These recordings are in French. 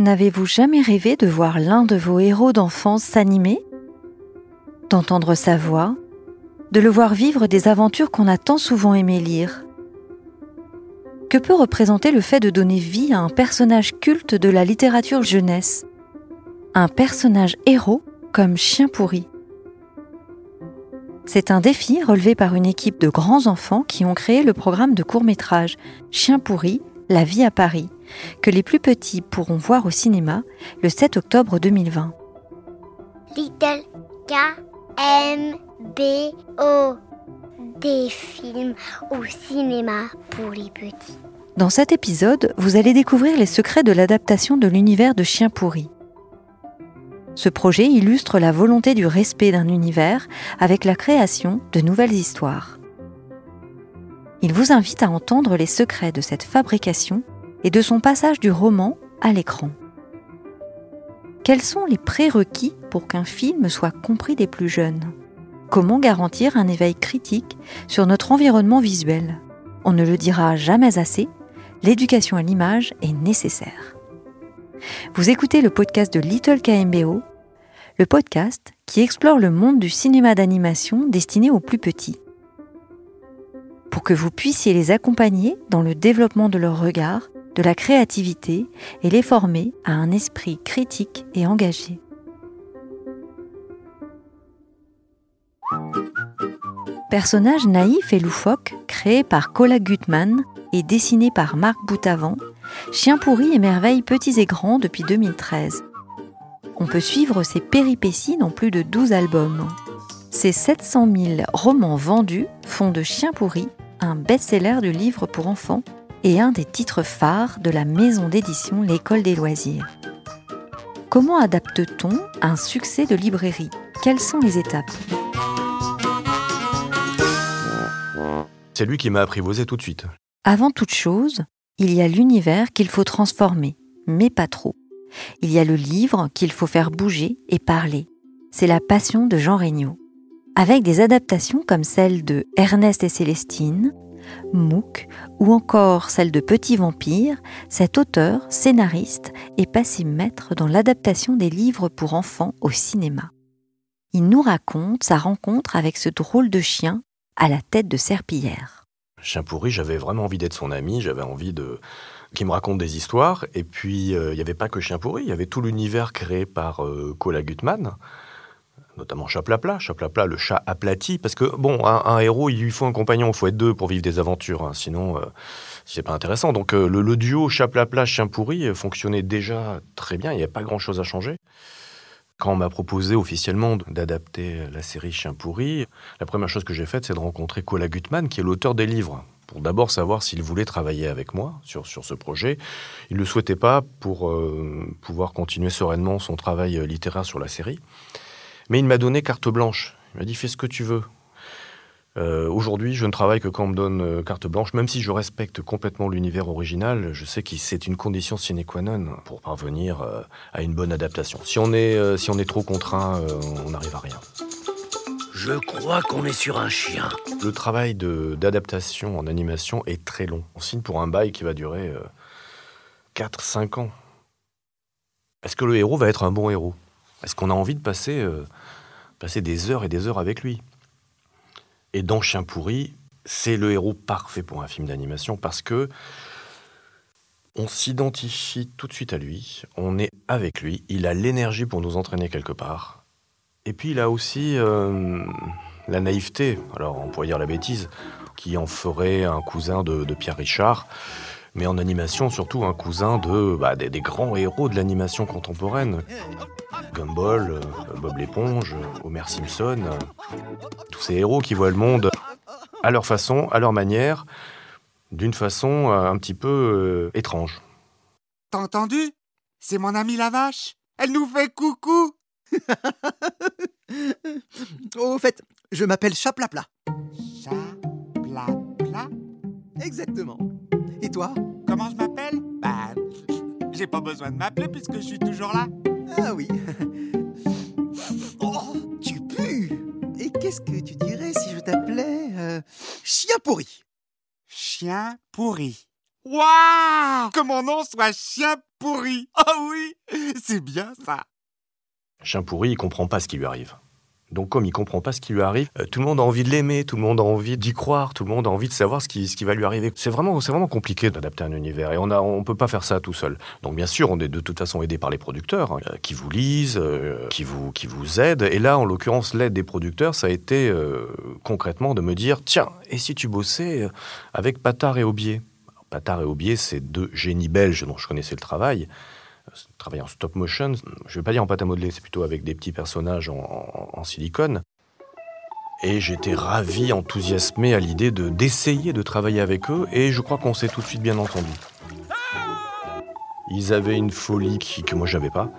N'avez-vous jamais rêvé de voir l'un de vos héros d'enfance s'animer? D'entendre sa voix? De le voir vivre des aventures qu'on a tant souvent aimé lire? Que peut représenter le fait de donner vie à un personnage culte de la littérature jeunesse? Un personnage héros comme Chien pourri? C'est un défi relevé par une équipe de grands enfants qui ont créé le programme de court-métrage Chien pourri, la vie à Paris, que les plus petits pourront voir au cinéma le 7 octobre 2020. Little K M B O des films au cinéma pour les petits. Dans cet épisode, vous allez découvrir les secrets de l'adaptation de l'univers de Chien pourri. Ce projet illustre la volonté du respect d'un univers avec la création de nouvelles histoires. Il vous invite à entendre les secrets de cette fabrication et de son passage du roman à l'écran. Quels sont les prérequis pour qu'un film soit compris des plus jeunes? Comment garantir un éveil critique sur notre environnement visuel? On ne le dira jamais assez, l'éducation à l'image est nécessaire. Vous écoutez le podcast de Little KMBO, le podcast qui explore le monde du cinéma d'animation destiné aux plus petits. Pour que vous puissiez les accompagner dans le développement de leur regard, de la créativité et les former à un esprit critique et engagé. Personnage naïf et loufoque, créé par Cola Gutmann et dessiné par Marc Boutavant, Chien pourri émerveille petits et grands depuis 2013. On peut suivre ses péripéties dans plus de 12 albums. Ces 700 000 romans vendus font de Chien pourri un best-seller de livres pour enfants et un des titres phares de la maison d'édition L'École des loisirs. Comment adapte-t-on un succès de librairie? Quelles sont les étapes? C'est lui qui m'a apprivoisé tout de suite. Avant toute chose, il y a l'univers qu'il faut transformer, mais pas trop. Il y a le livre qu'il faut faire bouger et parler. C'est la passion de Jean Regnault. Avec des adaptations comme celle de Ernest et Célestine, Mook ou encore celle de Petit Vampire, cet auteur, scénariste, est passé maître dans l'adaptation des livres pour enfants au cinéma. Il nous raconte sa rencontre avec ce drôle de chien à la tête de serpillière. Chien pourri, j'avais vraiment envie d'être son ami, j'avais envie de qu'il me raconte des histoires. Et puis, euh, il n'y avait pas que Chien pourri, il y avait tout l'univers créé par euh, Cola Gutmann notamment Chaplapla, Chaplapla, le chat aplati, parce que bon, un, héros, il lui faut un compagnon, il faut être deux pour vivre des aventures, hein. sinon euh, c'est pas intéressant. Donc euh, le, duo Chaplapla chien pourri euh, fonctionnait déjà très bien, il n'y a pas grand chose à changer. Quand on m'a proposé officiellement d'adapter la série Chien pourri, la première chose que j'ai faite, c'est de rencontrer Cola Gutmann, qui est l'auteur des livres, pour d'abord savoir s'il voulait travailler avec moi sur, sur ce projet. Il ne le souhaitait pas pour pouvoir continuer sereinement son travail littéraire sur la série. Mais il m'a donné carte blanche. Il m'a dit fais ce que tu veux. Euh, aujourd'hui, je ne travaille que quand on me donne euh, carte blanche, même si je respecte complètement l'univers original. Je sais que c'est une condition sine qua non pour parvenir euh, à une bonne adaptation. Si on est, si on est trop contraint, on n'arrive à rien. Je crois qu'on est sur un chien. Le travail d'adaptation en animation est très long. On signe pour un bail qui va durer 4-5 ans. Est-ce que le héros va être un bon héros? Est-ce qu'on a envie de passer, euh, passer des heures et des heures avec lui? Et dans Chien pourri, c'est le héros parfait pour un film d'animation parce que on s'identifie tout de suite à lui, on est avec lui, il a l'énergie pour nous entraîner quelque part. Et puis il a aussi euh, la naïveté, alors on pourrait dire la bêtise, qui en ferait un cousin de Pierre Richard mais en animation surtout un cousin de bah, des, grands héros de l'animation contemporaine. Gumball, euh, Bob l'éponge, Homer Simpson, euh, tous ces héros qui voient le monde à leur façon, à leur manière, d'une façon euh, un petit peu étrange. T'as entendu? C'est mon amie la vache Elle nous fait coucou Au fait, je m'appelle Chaplapla. Chaplapla Exactement. Et toi? Comment je m'appelle? Bah, j'ai pas besoin de m'appeler puisque je suis toujours là. Ah oui. oh, tu pues Et qu'est-ce que tu dirais si je t'appelais euh, Chien pourri? Chien pourri. Waouh Que mon nom soit chien pourri. Ah oui, c'est bien ça. Chien pourri, il comprend pas ce qui lui arrive. Donc comme il comprend pas ce qui lui arrive, euh, tout le monde a envie de l'aimer, tout le monde a envie d'y croire, tout le monde a envie de savoir ce qui, ce qui va lui arriver. C'est vraiment, c'est vraiment compliqué d'adapter un univers et on a, on peut pas faire ça tout seul. Donc bien sûr, on est de toute façon aidé par les producteurs hein, euh, qui vous lisent, euh, qui vous, qui vous aident. Et là, en l'occurrence, l'aide des producteurs, ça a été concrètement de me dire, tiens, et si tu bossais avec Patard et Aubier? Patard et Aubier, c'est deux génies belges dont je connaissais le travail. Euh, Travailler en stop motion, je vais pas dire en pâte à modeler, c'est plutôt avec des petits personnages en, silicone. Et j'étais ravi, enthousiasmé à l'idée de d'essayer de travailler avec eux, et je crois qu'on s'est tout de suite bien entendu. Ils avaient une folie que moi j'avais pas,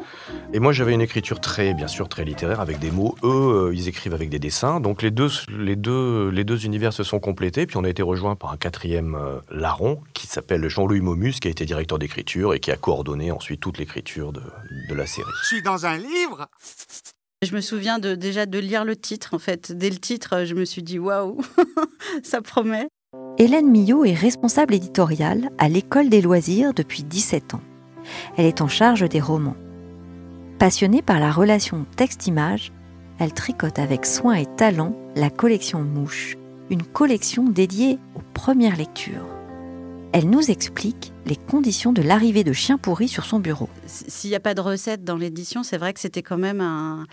et moi j'avais une écriture très, bien sûr, très littéraire avec des mots. Eux, euh, ils écrivent avec des dessins, donc les deux, les deux, les deux univers se sont complétés. Puis on a été rejoint par un quatrième euh, larron qui s'appelle Jean-Louis Momus, qui a été directeur d'écriture et qui a coordonné ensuite toute l'écriture de, de la série. Je suis dans un livre. Je me souviens de, déjà de lire le titre, en fait. Dès le titre, je me suis dit waouh, ça promet. Hélène Millot est responsable éditoriale à l'École des loisirs depuis 17 ans. Elle est en charge des romans. Passionnée par la relation texte-image, elle tricote avec soin et talent la collection Mouche, une collection dédiée aux premières lectures. Elle nous explique les conditions de l'arrivée de Chien pourri sur son bureau. S'il n'y a pas de recette dans l'édition, c'est vrai que c'était quand même un,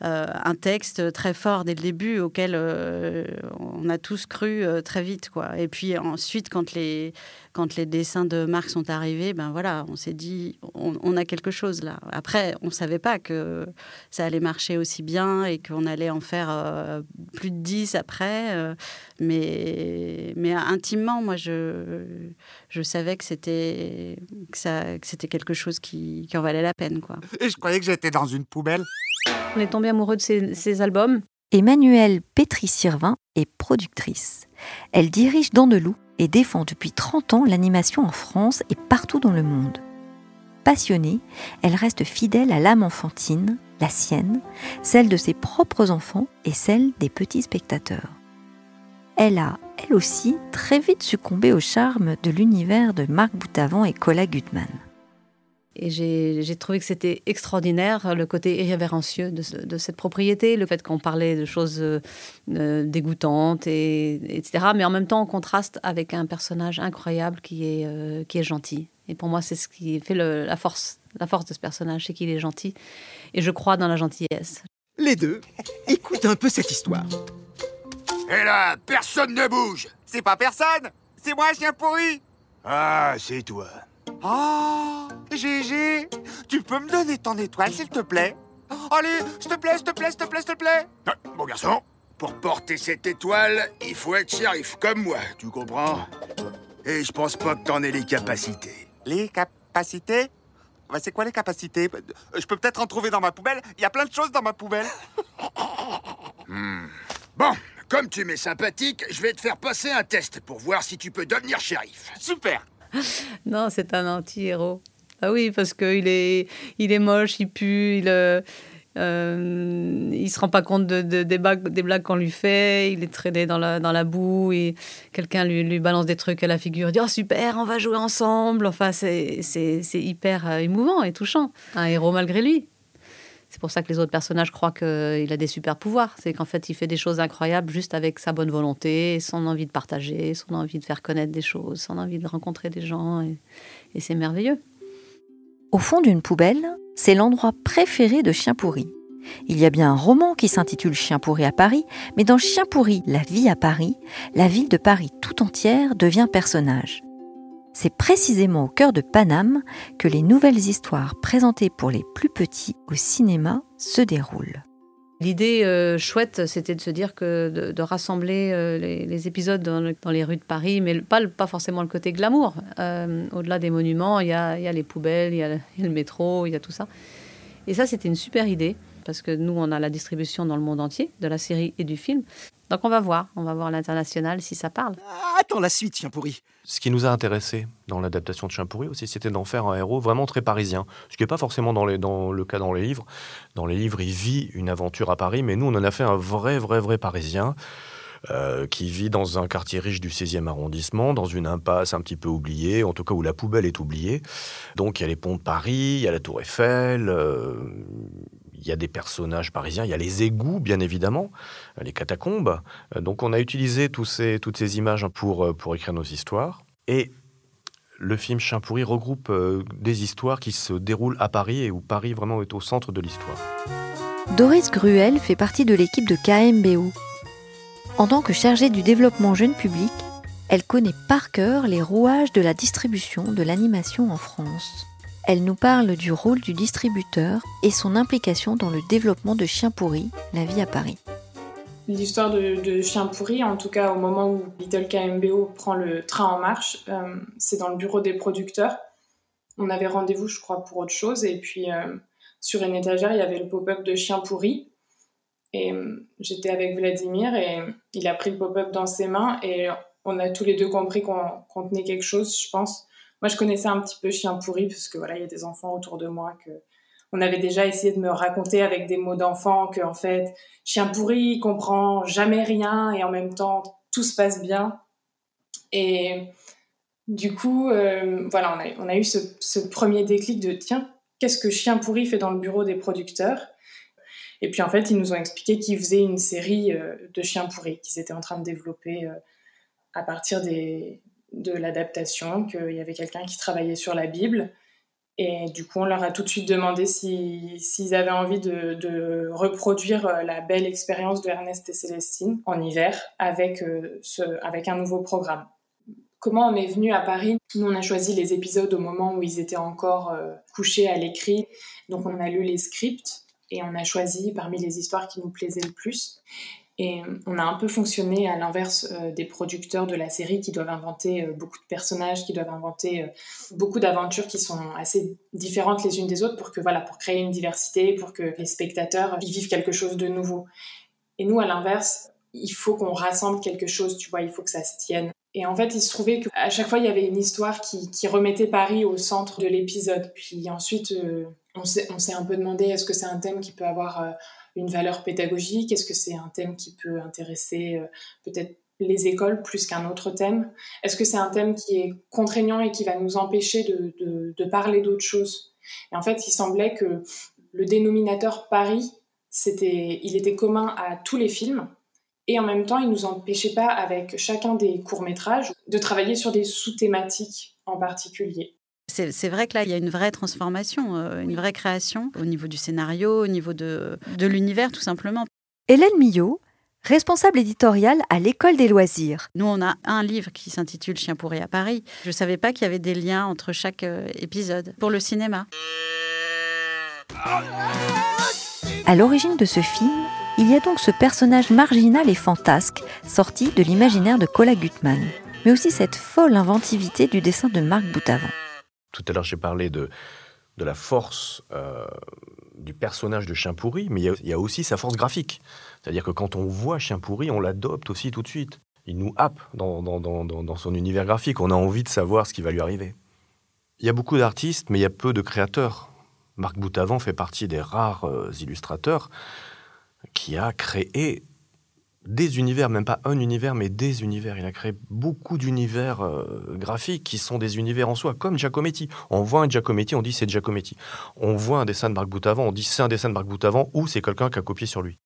un texte très fort dès le début auquel euh, on a tous cru euh, très vite. Quoi. Et puis ensuite, quand les, quand les dessins de Marc sont arrivés, ben voilà, on s'est dit, on, a quelque chose là. Après, on ne savait pas que ça allait marcher aussi bien et qu'on allait en faire euh, plus de 10 après. euh, mais, mais intimement, moi, je, je savais que c'était que que quelque chose qui, qui en valait la peine. Quoi. Et je croyais que j'étais dans une poubelle. On est tombé amoureux de ces albums. Emmanuelle Pétry-Sirvin est productrice. Elle dirige Dandelou et défend depuis 30 ans l'animation en France et partout dans le monde. Passionnée, elle reste fidèle à l'âme enfantine, la sienne, celle de ses propres enfants et celle des petits spectateurs. Elle a, elle aussi, très vite succombé au charme de l'univers de Marc Boutavant et Cola Gutmann. Et j'ai trouvé que c'était extraordinaire, le côté irrévérencieux de, ce- de cette propriété, le fait qu'on parlait de choses euh, euh, dégoûtantes, et, etc. Mais en même temps, en contraste avec un personnage incroyable qui est, euh, qui est gentil. Et pour moi, c'est ce qui fait le- la, force, la force de ce personnage, c'est qu'il est gentil. Et je crois dans la gentillesse. Les deux, écoute un peu cette histoire. Et là, personne ne bouge C'est pas personne. C'est moi, chien pourri. Ah, c'est toi. Oh, Gégé, tu peux me donner ton étoile, s'il te plaît? Allez, s'il te plaît, s'il te plaît, s'il te plaît, s'il te plaît Ah, Mon garçon, pour porter cette étoile, il faut être shérif comme moi, tu comprends? Et je pense pas que t'en aies les capacités. Les capacités? Bah, C'est quoi les capacités? Je peux peut-être en trouver dans ma poubelle. Il y a plein de choses dans ma poubelle. Bon, comme tu m'es sympathique, je vais te faire passer un test pour voir si tu peux devenir shérif. Super Non, c'est un anti-héros. Ah oui, parce qu'il est, il est moche, il pue, il, euh, euh, il se rend pas compte de, de- des, bagues- des blagues qu'on lui fait, il est traîné dans la, dans la boue, et quelqu'un lui, balance des trucs à la figure, il dit « Oh super, on va jouer ensemble !» Enfin, c'est c'est- c'est hyper euh, émouvant et touchant. Un héros malgré lui. C'est pour ça que les autres personnages croient qu'il a des super pouvoirs. C'est qu'en fait, il fait des choses incroyables juste avec sa bonne volonté, son envie de partager, son envie de faire connaître des choses, son envie de rencontrer des gens. Et c'est merveilleux. Au fond d'une poubelle, c'est l'endroit préféré de Chien pourri. Il y a bien un roman qui s'intitule Chien pourri à Paris, mais dans Chien pourri, la vie à Paris, la ville de Paris tout entière devient personnage. C'est précisément au cœur de Paname que les nouvelles histoires présentées pour les plus petits au cinéma se déroulent. L'idée euh, chouette, c'était de se dire que de, rassembler euh, les, épisodes dans, le- dans les rues de Paris, mais pas, forcément le côté glamour. Euh, Au-delà des monuments, il y a, les poubelles, il y il y a le métro, il y a tout ça. Et ça, c'était une super idée, parce que nous, on a la distribution dans le monde entier, de la série et du film. Donc on va voir, on va voir à l'international si ça parle. Ah, Attends la suite, chien pourri. Ce qui nous a intéressé dans l'adaptation de Chien pourri aussi, c'était d'en faire un héros vraiment très parisien. Ce qui n'est pas forcément dans, les- dans le cas dans les livres. Dans les livres, il vit une aventure à Paris, mais nous, on en a fait un vrai, vrai, vrai parisien. euh, qui vit dans un quartier riche du 16e arrondissement, dans une impasse un petit peu oubliée, en tout cas où la poubelle est oubliée. Donc il y a les ponts de Paris, il y a la Tour Eiffel, euh, il y a des personnages parisiens, il y a les égouts, bien évidemment, les catacombes. Euh, Donc on a utilisé toutes ces images pour, euh, pour écrire nos histoires. Et le film Chien pourri regroupe euh, des histoires qui se déroulent à Paris et où Paris vraiment est au centre de l'histoire. Doris Gruel fait partie de l'équipe de KMBO. En tant que chargée du développement jeune public, elle connaît par cœur les rouages de la distribution de l'animation en France. Elle nous parle du rôle du distributeur et son implication dans le développement de Chien pourri, la vie à Paris. L'histoire de, Chien pourri, en tout cas au moment où Little KMBO prend le train en marche, euh, c'est dans le bureau des producteurs. On avait rendez-vous, je crois, pour autre chose. Et puis, euh, sur une étagère, il y avait le pop-up de Chien pourri. Et euh, j'étais avec Vladimir et il a pris le pop-up dans ses mains et on a tous les deux compris qu'on qu'on tenait quelque chose, je pense. Moi, je connaissais un petit peu Chien pourri parce que voilà, il y a des enfants autour de moi que on avait déjà essayé de me raconter avec des mots d'enfant que en fait, Chien pourri, comprend jamais rien et en même temps, tout se passe bien. Et du coup, euh, voilà, on a, eu ce, premier déclic de tiens, qu'est-ce que Chien pourri fait dans le bureau des producteurs? Et puis en fait, ils nous ont expliqué qu'ils faisaient une série euh, de Chiens pourris qu'ils étaient en train de développer euh, à partir des, de l'adaptation, qu'il y avait quelqu'un qui travaillait sur la Bible. Et du coup, on leur a tout de suite demandé si- s'ils avaient envie de, de reproduire euh, la belle expérience de Ernest et Célestine en hiver avec, euh, ce, avec un nouveau programme. Comment on est venu à Paris? Nous, on a choisi les épisodes au moment où ils étaient encore euh, couchés à l'écrit. Donc, on a lu les scripts et on a choisi parmi les histoires qui nous plaisaient le plus. Et on a un peu fonctionné à l'inverse euh, des producteurs de la série qui doivent inventer euh, beaucoup de personnages, qui doivent inventer euh, beaucoup d'aventures qui sont assez différentes les unes des autres pour que voilà, pour créer une diversité, pour que les spectateurs y vivent quelque chose de nouveau. Et nous, à l'inverse, il faut qu'on rassemble quelque chose, tu vois, il faut que ça se tienne. Et en fait, il se trouvait qu'à chaque fois, il y avait une histoire qui, remettait Paris au centre de l'épisode. Puis ensuite, on s'est un peu demandé est-ce que c'est un thème qui peut avoir une valeur pédagogique? Est-ce que c'est un thème qui peut intéresser euh, peut-être les écoles plus qu'un autre thème? Est-ce que c'est un thème qui est contraignant et qui va nous empêcher de, parler d'autres choses Et en fait, il semblait que le dénominateur Paris, c'était, il était commun à tous les films. Et en même temps, il nous empêchait pas, avec chacun des courts-métrages, de travailler sur des sous-thématiques en particulier. C'est vrai que là, il y a une vraie transformation, euh, une vraie création au niveau du scénario, au niveau de, de l'univers, tout simplement. Hélène Millot, responsable éditoriale à l'École des loisirs. Nous, on a un livre qui s'intitule Chien pourri à Paris. Je ne savais pas qu'il y avait des liens entre chaque euh, épisode pour le cinéma. À l'origine de ce film, il y a donc ce personnage marginal et fantasque sorti de l'imaginaire de Cola Gutmann, mais aussi cette folle inventivité du dessin de Marc Boutavant. Tout à l'heure, j'ai parlé de, de la force euh, du personnage de Chien pourri, mais il y a- aussi sa force graphique. C'est-à-dire que quand on voit Chien pourri, on l'adopte aussi tout de suite. Il nous happe dans, dans- dans- dans- dans son univers graphique. On a envie de savoir ce qui va lui arriver. Il y a beaucoup d'artistes, mais il y a peu de créateurs. Marc Boutavant fait partie des rares euh, illustrateurs qui a créé des univers, même pas un univers, mais des univers. Il a créé beaucoup d'univers euh, graphiques qui sont des univers en soi, comme Giacometti. On voit un Giacometti, on dit c'est Giacometti. On voit un dessin de Marc Boutavant, on dit c'est un dessin de Marc Boutavant ou c'est quelqu'un qui a copié sur lui.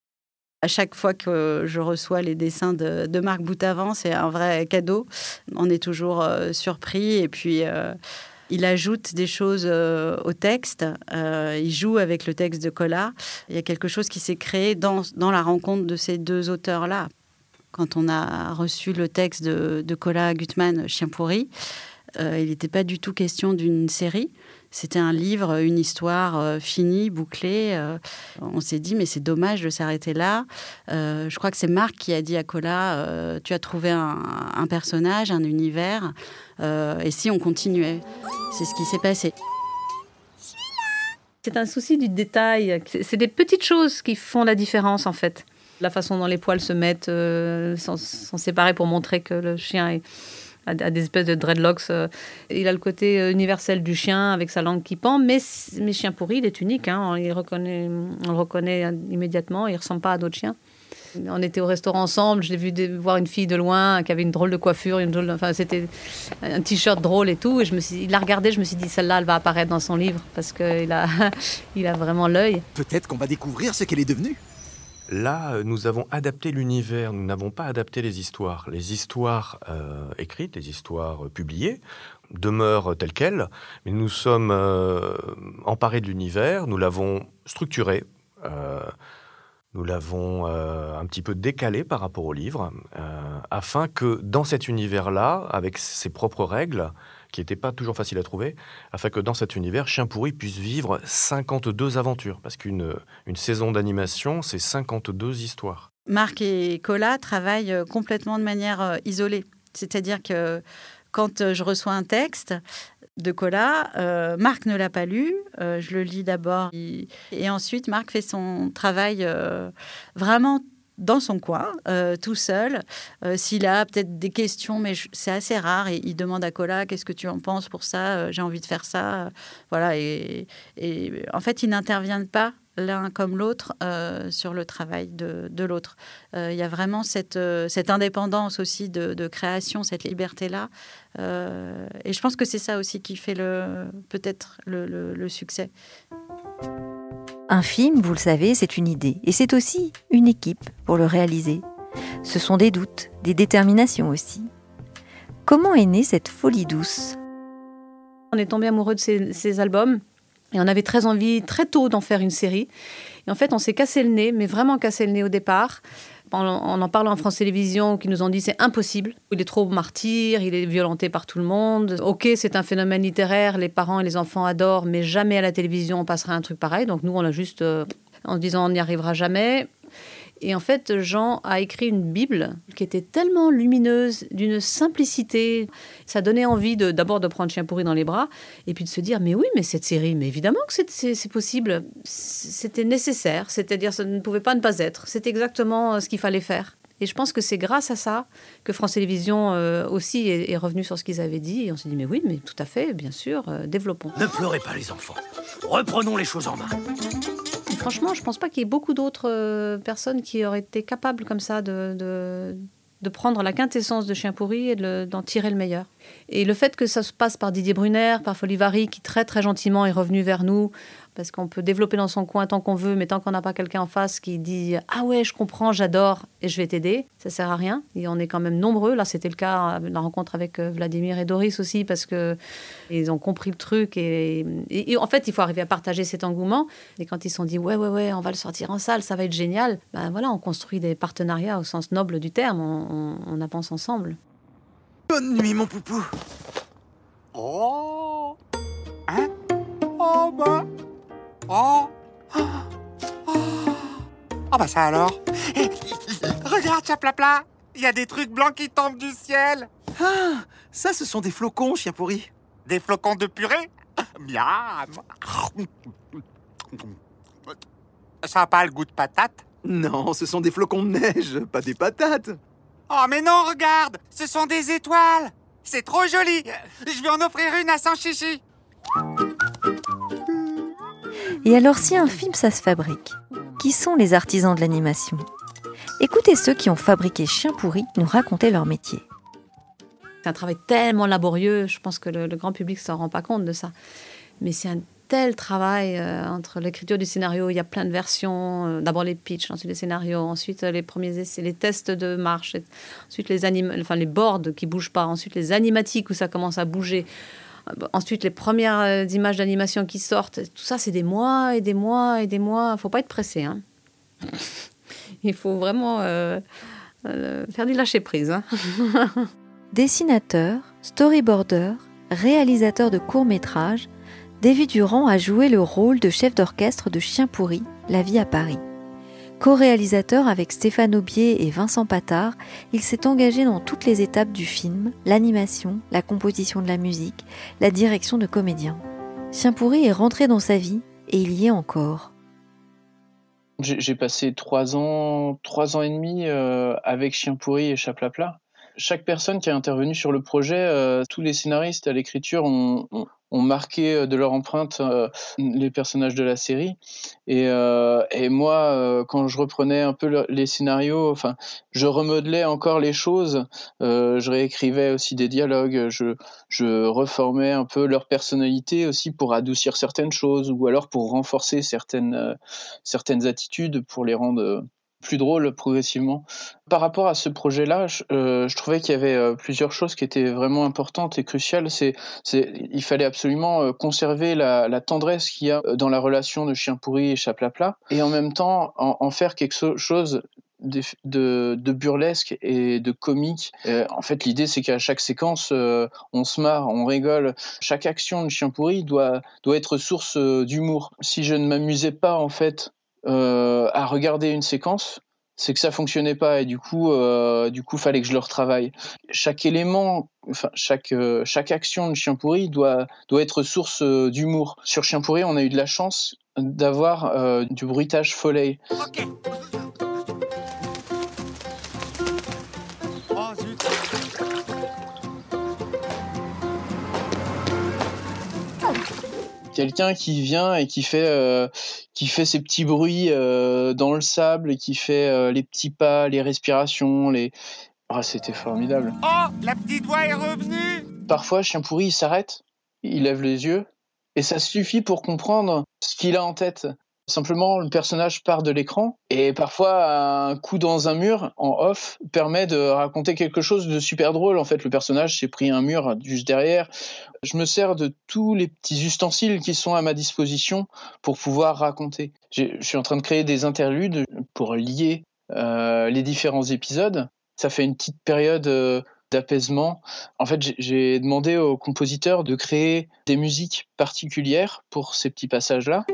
À chaque fois que je reçois les dessins de, Marc Boutavant, c'est un vrai cadeau. On est toujours euh, surpris et puis euh, il ajoute des choses euh, au texte. Euh, il joue avec le texte de Collat. Il y a quelque chose qui s'est créé dans, dans la rencontre de ces deux auteurs-là. Quand on a reçu le texte de, de Gutmann, Chien pourri, euh, il n'était pas du tout question d'une série. C'était un livre, une histoire euh, finie, bouclée. Euh, on s'est dit, mais c'est dommage de s'arrêter là. Euh, je crois que c'est Marc qui a dit à Cola, tu as trouvé un, personnage, un univers, et si on continuait? C'est ce qui s'est passé. C'est un souci du détail. C'est c'est des petites choses qui font la différence, en fait. La façon dont les poils se mettent, euh, sont, sont séparés pour montrer que le chien est- a des espèces de dreadlocks. euh. Il a le côté euh, universel du chien avec sa langue qui pend, mais, mais chien pourri, il est unique. hein. On, le reconnaît immédiatement. Il ressemble pas à d'autres chiens. On était au restaurant ensemble, je l'ai vu voir une fille de loin qui avait une drôle de coiffure, enfin c'était un t-shirt drôle et tout. Et je me suis, il l'a regardé, je me suis dit celle-là, elle va apparaître dans son livre parce qu'il a, il a vraiment l'œil. Peut-être qu'on va découvrir ce qu'elle est devenue. Là, euh, nous avons adapté l'univers, nous n'avons pas adapté les histoires. Les histoires euh, écrites, les histoires publiées, demeurent telles quelles, mais nous sommes euh, emparés de l'univers, nous l'avons structuré, nous l'avons un petit peu décalé par rapport au livre, afin que dans cet univers-là, avec ses propres règles, qui n'était pas toujours facile à trouver, afin que dans cet univers, Chien pourri puisse vivre 52 aventures. Parce qu'une une saison d'animation, c'est 52 histoires. Marc et Cola travaillent euh, complètement de manière euh, isolée. C'est-à-dire que quand euh, je reçois un texte, de Cola. Marc ne l'a pas lu. je le lis d'abord. Et ensuite, Marc fait son travail vraiment dans son coin, euh, tout seul. Euh, s'il a peut-être des questions, mais c'est assez rare, et il demande à Cola qu'est-ce que tu en penses pour ça euh, J'ai envie de faire ça. voilà. Et, en fait, ils n'interviennent pas l'un comme l'autre sur le travail de, l'autre. Il y a vraiment cette, indépendance aussi de, création, cette liberté-là. et je pense que c'est ça aussi qui fait peut-être le succès. Un film, vous le savez, c'est une idée, et c'est aussi une équipe pour le réaliser. Ce sont des doutes, des déterminations aussi. Comment est née cette folie douce? On est tombé amoureux de ces, albums, et on avait très envie, très tôt, d'en faire une série. Et en fait, on s'est cassé le nez, mais vraiment cassé le nez au départ en en parlant en France Télévisions, qui nous ont dit c'est impossible. Il est trop martyr, il est violenté par tout le monde. Ok, c'est un phénomène littéraire, les parents et les enfants adorent, mais jamais à la télévision on passerait un truc pareil. Donc nous, on a juste, euh, en disant on n'y arrivera jamais. Et en fait, Jean a écrit une Bible qui était tellement lumineuse, d'une simplicité. Ça donnait envie d'abord de, prendre Chien pourri dans les bras et puis de se dire mais oui, mais cette série, mais évidemment que c'est possible. C'était nécessaire, c'est-à-dire ça ne pouvait pas ne pas être. C'est exactement euh, ce qu'il fallait faire. Et je pense que c'est grâce à ça que France Télévisions euh, aussi est, revenu sur ce qu'ils avaient dit. Et on s'est dit, mais oui, mais tout à fait, bien sûr, euh, développons. Ne pleurez pas les enfants. Reprenons les choses en main franchement, je pense pas qu'il y ait beaucoup d'autres euh, personnes qui auraient été capables comme ça de, de, prendre la quintessence de Chien pourri et d'en tirer le meilleur. Et le fait que ça se passe par Didier Brunner, par Folivari, qui très très gentiment est revenu vers nous parce qu'on peut développer dans son coin tant qu'on veut, mais tant qu'on n'a pas quelqu'un en face qui dit Ah ouais, je comprends, j'adore et je vais t'aider, ça sert à rien. Et on est quand même nombreux. Là, c'était le cas, la rencontre avec euh, Vladimir et Doris aussi, parce que ils ont compris le truc. Et, en fait, il faut arriver à partager cet engouement. Et quand ils se sont dit Ouais, ouais, ouais, on va le sortir en salle, ça va être génial, ben voilà, on construit des partenariats au sens noble du terme, on, on avance ensemble. Bonne nuit, mon poupou. Oh. Hein? Oh bah. Oh. Oh bah ça alors. Regarde, chaplapla. Il y a des trucs blancs qui tombent du ciel. Ah Ça, ce sont des flocons, chien pourri. Des flocons de purée? Miam. Ça a pas le goût de patate? Non, ce sont des flocons de neige, pas des patates Oh mais non, regarde Ce sont des étoiles C'est trop joli Je vais en offrir une à Sanchichi et alors si un film, ça se fabrique, qui sont les artisans de l'animation? Écoutez ceux qui ont fabriqué Chien pourri nous raconter leur métier. C'est un travail tellement laborieux, je pense que le, grand public ne s'en rend pas compte de ça. Mais c'est un tel travail euh, entre l'écriture du scénario, il y a plein de versions. Euh, d'abord les pitchs, ensuite les scénarios, ensuite euh, les premiers essais, les tests de marche, ensuite les, enfin, les boards qui bougent pas, ensuite les animatiques où ça commence à bouger. Ensuite, les premières images d'animation qui sortent, tout ça, c'est des mois et des mois et des mois. Il faut pas être pressé. Hein. Il faut vraiment faire du lâcher prise. Hein. Dessinateur, storyboarder, réalisateur de courts-métrages, David Durand a joué le rôle de chef d'orchestre de Chien pourri, La vie à Paris. Co-réalisateur avec Stéphane Aubier et Vincent Patard, il s'est engagé dans toutes les étapes du film, l'animation, la composition de la musique, la direction de comédiens. Chien pourri est rentré dans sa vie et il y est encore. J'ai passé trois ans, trois ans et demi euh, avec Chien pourri et Chaplapla. Chaque personne qui a intervenu sur le projet, euh, tous les scénaristes à l'écriture ont, ont, marqué euh, de leur empreinte euh, les personnages de la série. Et, euh, et moi, euh, quand je reprenais un peu le, les scénarios, enfin, je remodelais encore les choses. je réécrivais aussi des dialogues. Je, je reformais un peu leur personnalité aussi pour adoucir certaines choses ou alors pour renforcer certaines certaines attitudes pour les rendre plus drôle progressivement. Par rapport à ce projet-là, je, euh, trouvais qu'il y avait euh, plusieurs choses qui étaient vraiment importantes et cruciales. C'est, il fallait absolument euh, conserver la, tendresse qu'il y a dans la relation de Chien pourri et Chaplapla, et en même temps en, faire quelque chose de, burlesque et de comique. En fait, l'idée, c'est qu'à chaque séquence, on se marre, on rigole. Chaque action de Chien pourri doit, doit être source d'humour. Si je ne m'amusais pas, en fait, à regarder une séquence, c'est que ça fonctionnait pas et du coup, euh, du coup, fallait que je le retravaille. Chaque élément, enfin chaque euh, chaque action de Chien pourri doit doit être source euh, d'humour. Sur Chien pourri, on a eu de la chance d'avoir euh, du bruitage follet. Quelqu'un qui vient et qui fait euh, qui fait ses petits bruits euh, dans le sable et qui fait euh, les petits pas, les respirations, les ah c'était formidable. Oh, la petite voix est revenue. Parfois, chien pourri, il s'arrête, il lève les yeux et ça suffit pour comprendre ce qu'il a en tête. Simplement, le personnage part de l'écran et parfois un coup dans un mur en off permet de raconter quelque chose de super drôle. En fait, le personnage s'est pris un mur juste derrière. Je me sers de tous les petits ustensiles qui sont à ma disposition pour pouvoir raconter. Je suis en train de créer des interludes pour lier euh, les différents épisodes. Ça fait une petite période euh, d'apaisement. En fait, j'ai demandé au compositeur de créer des musiques particulières pour ces petits passages-là.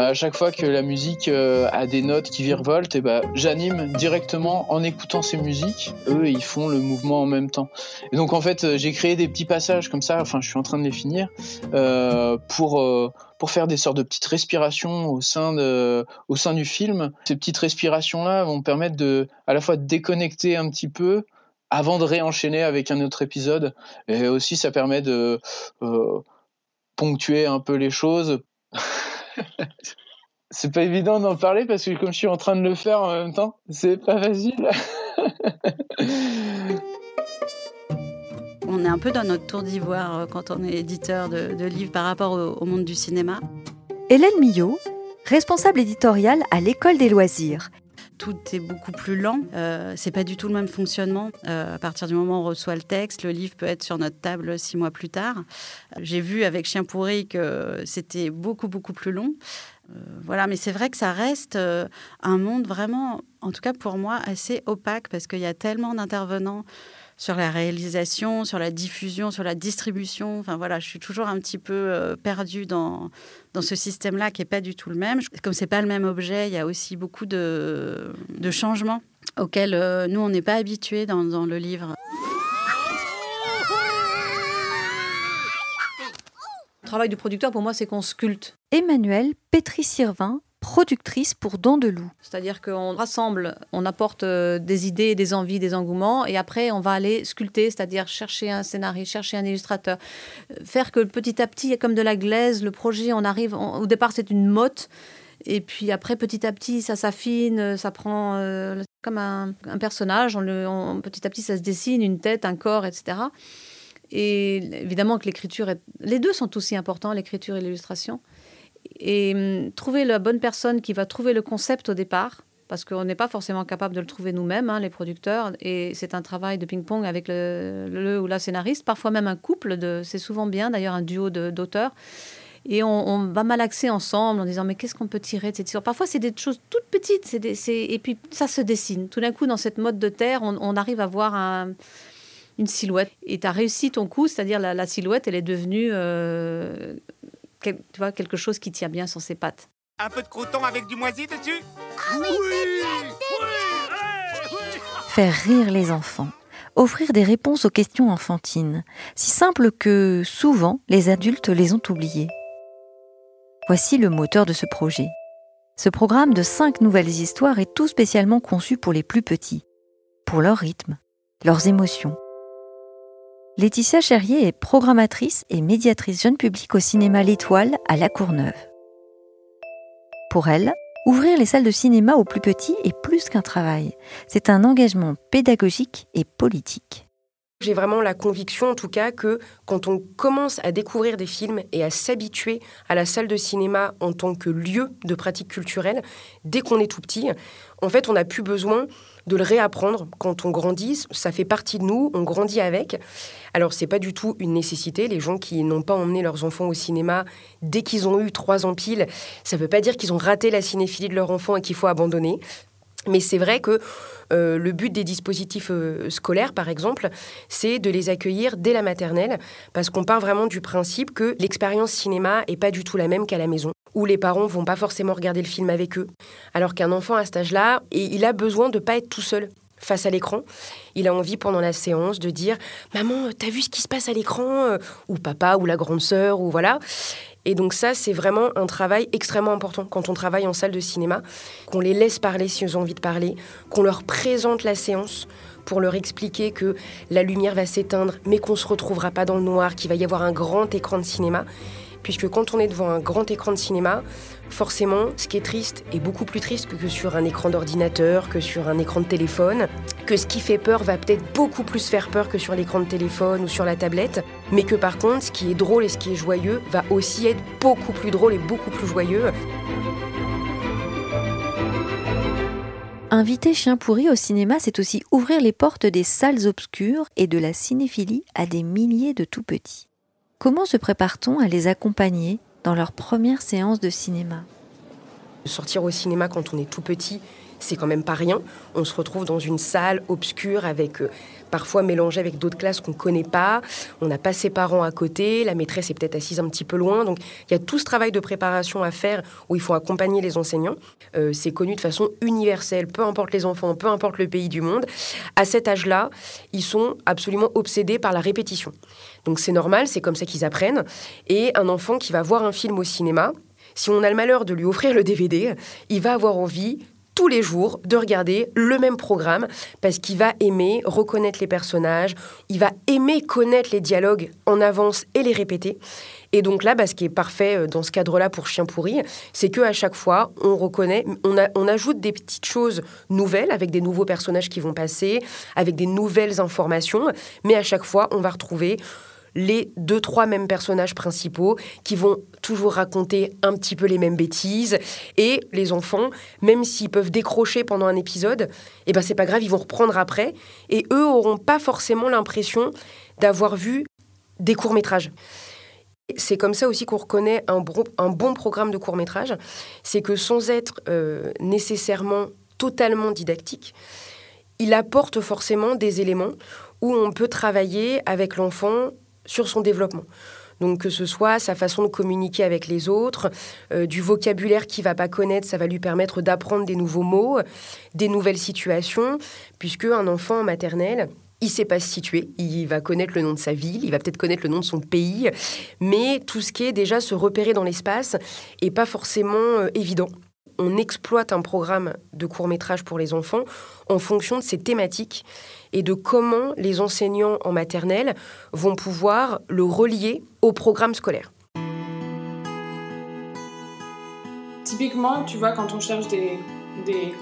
À chaque fois que la musique euh, a des notes qui virevoltent, et ben, j'anime directement en écoutant ces musiques. Eux, ils font le mouvement en même temps. Et donc en fait, euh, j'ai créé des petits passages comme ça. Enfin, je suis en train de les finir euh, pour pour faire des sortes de petites respirations au sein de au sein du film. Ces petites respirations là vont permettre de à la fois de déconnecter un petit peu avant de réenchaîner avec un autre épisode. Et aussi, ça permet de euh, ponctuer un peu les choses. c'est pas évident d'en parler parce que comme je suis en train de le faire en même temps, c'est pas facile. on est un peu dans notre tour d'ivoire quand on est éditeur de, de livres par rapport au, au, monde du cinéma. Hélène Millot, responsable éditoriale à l'école des loisirs. Tout est beaucoup plus lent. Euh, c'est pas du tout le même fonctionnement. Euh, à partir du moment où on reçoit le texte, le livre peut être sur notre table six mois plus tard. J'ai vu avec Chien pourri que c'était beaucoup beaucoup plus long. Euh, voilà, mais c'est vrai que ça reste euh, un monde vraiment, en tout cas pour moi, assez opaque parce qu'il y a tellement d'intervenants sur la réalisation, sur la diffusion, sur la distribution. Enfin voilà, je suis toujours un petit peu euh, perdue dans, dans ce système-là qui n'est pas du tout le même. Comme c'est pas le même objet, il y a aussi beaucoup de, de changements auxquels euh, nous, on n'est pas habitués dans, dans le livre. Le travail du producteur, pour moi, c'est qu'on sculpte. Emmanuel Pétri-Sirvin, productrice pour Don de Loup. C'est-à-dire qu'on rassemble, on apporte euh, des idées, des envies, des engouements, et après on va aller sculpter, c'est-à-dire chercher un scénariste, chercher un illustrateur, faire que petit à petit, comme de la glaise, le projet, on arrive, au départ c'est une motte, et puis après petit à petit ça s'affine, ça prend euh, comme un, un personnage, on le, on, petit à petit ça se dessine, une tête, un corps, etc. Et évidemment que l'écriture, est... les deux sont aussi importants, l'écriture et l'illustration et hum, trouver la bonne personne qui va trouver le concept au départ, parce qu'on n'est pas forcément capable de le trouver nous-mêmes, hein, les producteurs, et c'est un travail de ping-pong avec le, ou la scénariste, parfois même un couple, c'est souvent bien d'ailleurs un duo d'auteurs. Et on, va malaxer ensemble en disant mais qu'est-ce qu'on peut tirer de cette histoire? Parfois c'est des choses toutes petites, et puis ça se dessine. Tout d'un coup dans cette mode de terre, on, arrive à voir un, une silhouette. Et tu as réussi ton coup, c'est-à-dire la, la, silhouette, elle est devenue euh, tu vois, quelque chose qui tient bien sur ses pattes. Un peu de avec du moisi dessus ah oui, oui, oui, Faire rire les enfants. Offrir des réponses aux questions enfantines. Si simple que, souvent, les adultes les ont oubliées. Voici le moteur de ce projet. Ce programme de cinq nouvelles histoires est tout spécialement conçu pour les plus petits, pour leur rythme, leurs émotions. Laetitia Cherrier est programmatrice et médiatrice jeune public au cinéma L'Étoile à La Courneuve. Pour elle, ouvrir les salles de cinéma aux plus petits est plus qu'un travail, c'est un engagement pédagogique et politique. J'ai vraiment la conviction, en tout cas, que quand on commence à découvrir des films et à s'habituer à la salle de cinéma en tant que lieu de pratique culturelle, dès qu'on est tout petit, en fait, on n'a plus besoin de le réapprendre quand on grandit. Ça fait partie de nous, on grandit avec. Alors, c'est pas du tout une nécessité. Les gens qui n'ont pas emmené leurs enfants au cinéma dès qu'ils ont eu trois ans pile, ça veut pas dire qu'ils ont raté la cinéphilie de leur enfant et qu'il faut abandonner. Mais c'est vrai que euh, le but des dispositifs euh, scolaires, par exemple, c'est de les accueillir dès la maternelle, parce qu'on part vraiment du principe que l'expérience cinéma est pas du tout la même qu'à la maison, où les parents vont pas forcément regarder le film avec eux, alors qu'un enfant à cet âge-là, il a besoin de pas être tout seul face à l'écran. Il a envie pendant la séance de dire Maman, t'as vu ce qui se passe à l'écran euh, Ou papa, ou la grande sœur, ou voilà. Et donc ça, c'est vraiment un travail extrêmement important quand on travaille en salle de cinéma, qu'on les laisse parler s'ils ont envie de parler, qu'on leur présente la séance pour leur expliquer que la lumière va s'éteindre, mais qu'on ne se retrouvera pas dans le noir, qu'il va y avoir un grand écran de cinéma. Puisque quand on est devant un grand écran de cinéma, forcément, ce qui est triste est beaucoup plus triste que sur un écran d'ordinateur, que sur un écran de téléphone, que ce qui fait peur va peut-être beaucoup plus faire peur que sur l'écran de téléphone ou sur la tablette, mais que par contre, ce qui est drôle et ce qui est joyeux va aussi être beaucoup plus drôle et beaucoup plus joyeux. Inviter Chien pourri au cinéma, c'est aussi ouvrir les portes des salles obscures et de la cinéphilie à des milliers de tout petits. Comment se prépare-t-on à les accompagner dans leur première séance de cinéma? Sortir au cinéma quand on est tout petit, c'est quand même pas rien. On se retrouve dans une salle obscure avec euh, parfois mélangé avec d'autres classes qu'on ne connaît pas. On n'a pas ses parents à côté, la maîtresse est peut-être assise un petit peu loin. Donc il y a tout ce travail de préparation à faire où il faut accompagner les enseignants. Euh, c'est connu de façon universelle, peu importe les enfants, peu importe le pays du monde. À cet âge-là, ils sont absolument obsédés par la répétition. Donc c'est normal, c'est comme ça qu'ils apprennent. Et un enfant qui va voir un film au cinéma, si on a le malheur de lui offrir le DVD, il va avoir envie tous les jours de regarder le même programme parce qu'il va aimer reconnaître les personnages, il va aimer connaître les dialogues en avance et les répéter. Et donc là, bah, ce qui est parfait euh, dans ce cadre-là pour Chien pourri, c'est qu'à chaque fois, on reconnaît, on, on ajoute des petites choses nouvelles avec des nouveaux personnages qui vont passer, avec des nouvelles informations, mais à chaque fois, on va retrouver les deux, trois mêmes personnages principaux qui vont toujours raconter un petit peu les mêmes bêtises. Et les enfants, même s'ils peuvent décrocher pendant un épisode, eh ben c'est pas grave, ils vont reprendre après. Et eux auront pas forcément l'impression d'avoir vu des courts-métrages. C'est comme ça aussi qu'on reconnaît un bon, programme de court-métrage. C'est que sans être euh, nécessairement totalement didactique, il apporte forcément des éléments où on peut travailler avec l'enfant sur son développement. Donc que ce soit sa façon de communiquer avec les autres, euh, du vocabulaire qu'il va pas connaître, ça va lui permettre d'apprendre des nouveaux mots, des nouvelles situations, puisque un enfant en maternelle, il sait pas se situer, il va connaître le nom de sa ville, il va peut-être connaître le nom de son pays, mais tout ce qui est déjà se repérer dans l'espace est pas forcément euh, évident on exploite un programme de court métrage pour les enfants en fonction de ces thématiques et de comment les enseignants en maternelle vont pouvoir le relier au programme scolaire. Typiquement, tu vois, quand on cherche des,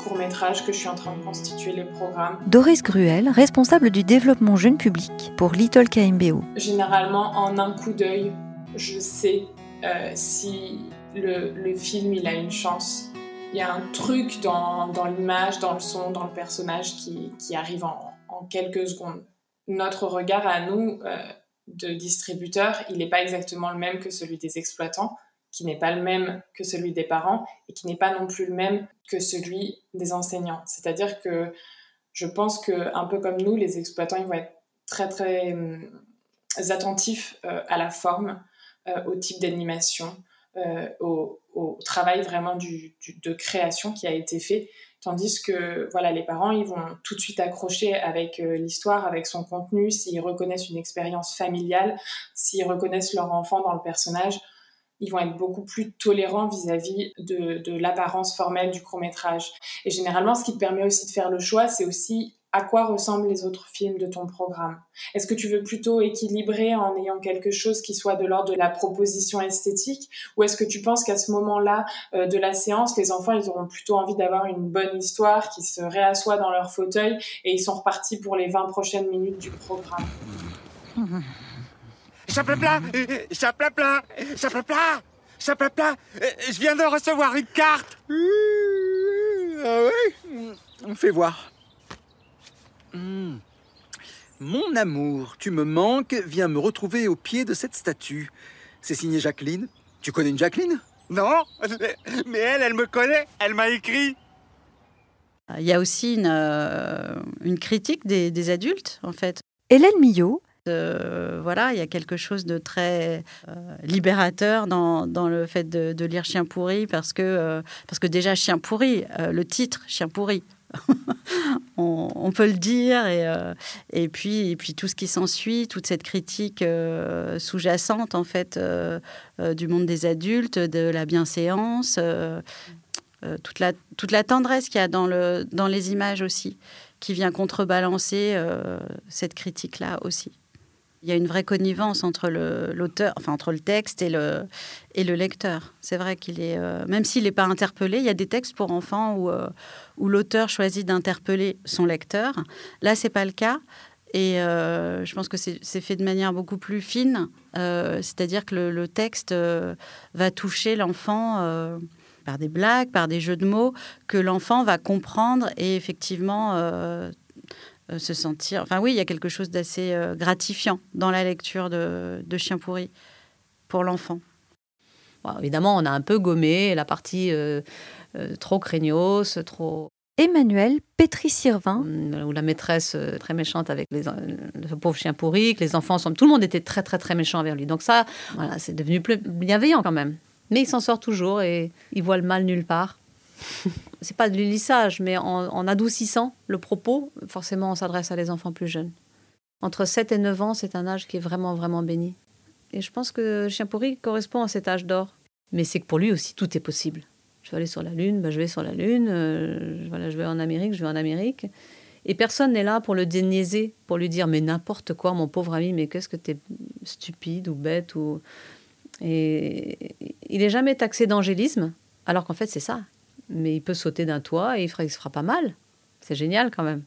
courts-métrages que je suis en train de constituer les programmes. Doris Gruel, responsable du développement jeune public pour Little KMBO. Généralement, en un coup d'œil, je sais euh, si le, le, film il a une chance. Il y a un truc dans, l'image, dans le son, dans le personnage qui, qui arrive en, quelques secondes. Notre regard à nous, euh, de distributeurs, il n'est pas exactement le même que celui des exploitants, qui n'est pas le même que celui des parents et qui n'est pas non plus le même que celui des enseignants. C'est-à-dire que je pense que un peu comme nous, les exploitants, ils vont être très très hum, attentifs euh, à la forme, euh, au type d'animation, au, travail vraiment de création qui a été fait. Tandis que voilà, les parents, ils vont tout de suite accrocher avec euh, l'histoire, avec son contenu, s'ils reconnaissent une expérience familiale, s'ils reconnaissent leur enfant dans le personnage, ils vont être beaucoup plus tolérants vis-à-vis de, l'apparence formelle du court métrage. Et généralement, ce qui te permet aussi de faire le choix, c'est aussi à quoi ressemblent les autres films de ton programme. Est-ce que tu veux plutôt équilibrer en ayant quelque chose qui soit de l'ordre de la proposition esthétique ou est-ce que tu penses qu'à ce moment-là euh, de la séance, les enfants, ils auront plutôt envie d'avoir une bonne histoire, qui se réassoient dans leur fauteuil et ils sont repartis pour les 20 prochaines minutes du programme? Chaplapla Chaplapla Chaplapla Chaplapla Je viens de recevoir une carte Ah ouais On fait voir. Hmm. Mon amour, tu me manques, viens me retrouver au pied de cette statue. C'est signé Jacqueline. Tu connais une Jacqueline? Non, mais elle, elle me connaît, elle m'a écrit. Il y a aussi une, euh, une critique des, des, adultes, en fait. Hélène Millot. Euh, voilà, il y a quelque chose de très euh, libérateur dans, dans, le fait de, lire Chien pourri, parce que, euh, parce que déjà, Chien pourri, le titre, Chien pourri, on, peut le dire. Et, et, puis, et puis tout ce qui s'ensuit, toute cette critique sous-jacente en fait du monde des adultes, de la bienséance, toute, la, toute la tendresse qu'il y a dans, le, dans les images aussi, qui vient contrebalancer cette critique-là aussi. Il y a une vraie connivence entre l'auteur, enfin entre le texte et le, lecteur. C'est vrai qu'il est, euh, même s'il n'est pas interpellé, il y a des textes pour enfants où, euh, où l'auteur choisit d'interpeller son lecteur. Là, c'est pas le cas. Et euh, je pense que c'est fait de manière beaucoup plus fine. C'est-à-dire que le, le texte va toucher l'enfant par des blagues, par des jeux de mots, que l'enfant va comprendre et effectivement euh, se sentir. Enfin, oui, il y a quelque chose d'assez euh, gratifiant dans la lecture de, de Chien pourri pour l'enfant. Bon, évidemment, on a un peu gommé la partie euh, euh, trop craignos, trop. Emmanuel Pétri-Sirvin. Ou la maîtresse euh, très méchante avec les, le pauvre chien pourri, que les enfants sont. Tout le monde était très, très, très méchant envers lui. Donc, ça, voilà, c'est devenu plus bienveillant quand même. Mais il s'en sort toujours et il voit le mal nulle part c'est pas de l'ulissage, mais en, adoucissant le propos, forcément, on s'adresse à les enfants plus jeunes. Entre 7 et 9 ans, c'est un âge qui est vraiment, vraiment béni. Et je pense que Chien pourri correspond à cet âge d'or. Mais c'est que pour lui aussi, tout est possible. Je veux aller sur la Lune, ben je vais sur la Lune. Euh, voilà, je vais en Amérique, je vais en Amérique. Et personne n'est là pour le déniaiser, pour lui dire mais n'importe quoi, mon pauvre ami, mais qu'est-ce que tu es stupide ou bête ou et il n'est jamais taxé d'angélisme, alors qu'en fait c'est ça mais il peut sauter d'un toit et il se fera pas mal. C'est génial quand même.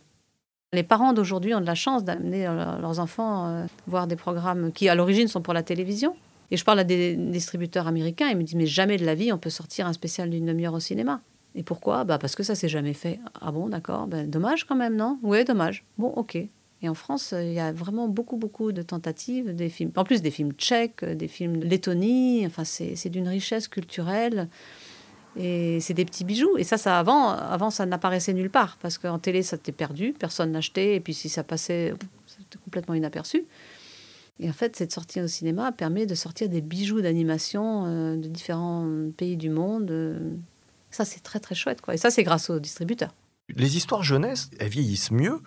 Les parents d'aujourd'hui ont de la chance d'amener leurs enfants euh, voir des programmes qui, à l'origine, sont pour la télévision. Et je parle à des distributeurs américains, ils me disent, mais jamais de la vie, on peut sortir un spécial d'une demi-heure au cinéma. Et pourquoi? Bah Parce que ça s'est jamais fait. Ah bon, d'accord. Ben, dommage quand même, non? Oui, dommage. Bon, ok. Et en France, il y a vraiment beaucoup, beaucoup de tentatives, des films, en plus des films tchèques, des films de Lettonie. Enfin, c'est d'une richesse culturelle. Et c'est des petits bijoux. Et ça, ça avant, avant ça n'apparaissait nulle part. Parce qu'en télé, ça t'est perdu, personne n'achetait. Et puis si ça passait, c'était complètement inaperçu. Et en fait, cette sortie au cinéma permet de sortir des bijoux d'animation euh, de différents pays du monde. Ça, c'est très, très chouette. Quoi. Et ça, c'est grâce aux distributeurs. Les histoires jeunesse, elles vieillissent mieux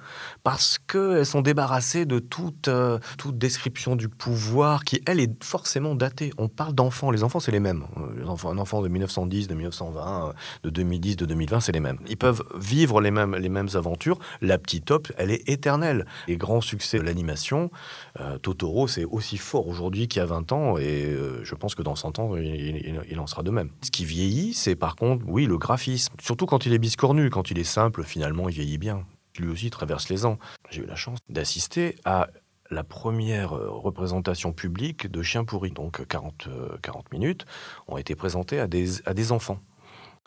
parce qu'elles sont débarrassées de toute, euh, toute description du pouvoir qui, elle, est forcément datée. On parle d'enfants. Les enfants, c'est les mêmes. Euh, les enfants, un enfant de 1910, de 1920, euh, de 2010, de 2020, c'est les mêmes. Ils peuvent vivre les mêmes, les mêmes aventures. La petite top, elle est éternelle. Les grands succès de l'animation, Totoro, c'est aussi fort aujourd'hui qu'il y a 20 ans et je pense que dans 100 ans, il, il en sera de même. Ce qui vieillit, c'est par contre, oui, le graphisme. Surtout quand il est biscornu, quand il est simple finalement, il vieillit bien. Lui aussi traverse les ans. J'ai eu la chance d'assister à la première euh, représentation publique de Chien pourri. Donc 40, 40 minutes ont été présentées à des, à des enfants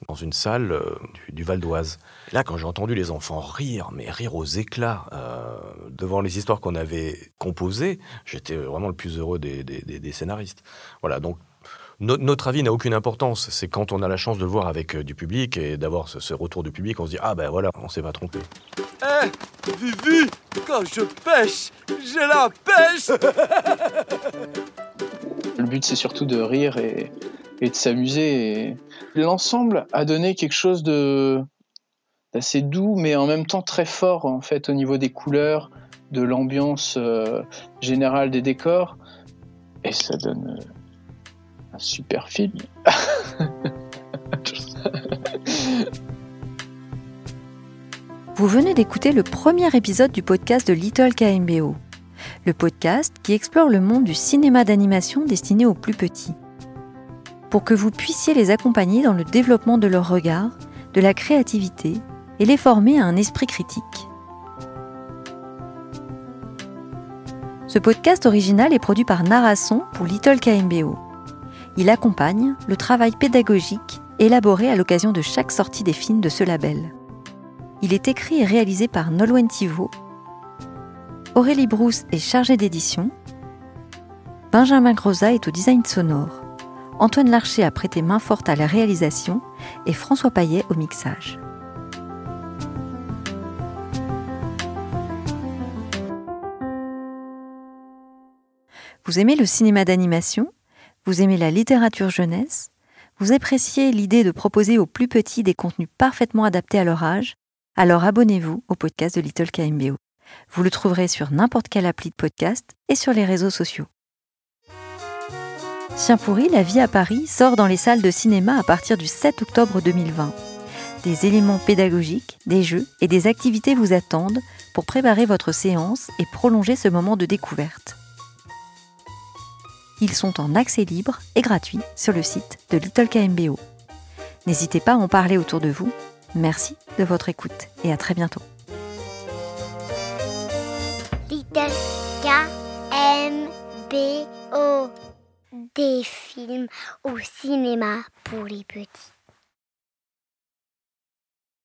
dans une salle euh, du, Val d'Oise. Là, quand j'ai entendu les enfants rire, mais rire aux éclats euh, devant les histoires qu'on avait composées, j'étais vraiment le plus heureux des, des, des scénaristes. Voilà, donc notre avis n'a aucune importance. C'est quand on a la chance de le voir avec euh, du public et d'avoir ce, ce, retour du public, on se dit ah ben voilà, on s'est pas trompé. Eh, hey, Vivi, quand je pêche, j'ai la pêche. le but c'est surtout de rire et, et de s'amuser. L'ensemble a donné quelque chose de d'assez doux, mais en même temps très fort en fait au niveau des couleurs, de l'ambiance euh, générale des décors, et ça donne. Euh super film. Vous venez d'écouter le premier épisode du podcast de Little KMBO, le podcast qui explore le monde du cinéma d'animation destiné aux plus petits. Pour que vous puissiez les accompagner dans le développement de leur regard, de la créativité et les former à un esprit critique. Ce podcast original est produit par Narasson pour Little KMBO. Il accompagne le travail pédagogique élaboré à l'occasion de chaque sortie des films de ce label. Il est écrit et réalisé par Nolwenn Thivaud. Aurélie Brousse est chargée d'édition. Benjamin Grosa est au design sonore. Antoine Larcher a prêté main forte à la réalisation et François Paillet au mixage. Vous aimez le cinéma d'animation? Vous aimez la littérature jeunesse Vous appréciez l'idée de proposer aux plus petits des contenus parfaitement adaptés à leur âge alors abonnez-vous au podcast de Little KMBO. Vous le trouverez sur n'importe quelle appli de podcast et sur les réseaux sociaux. Chien pourri, la vie à Paris sort dans les salles de cinéma à partir du 7 octobre 2020. Des éléments pédagogiques, des jeux et des activités vous attendent pour préparer votre séance et prolonger ce moment de découverte. Ils sont en accès libre et gratuit sur le site de Little KMBO. N'hésitez pas à en parler autour de vous Merci de votre écoute et à très bientôt. Little K-M-B-O. Des films au cinéma pour les petits.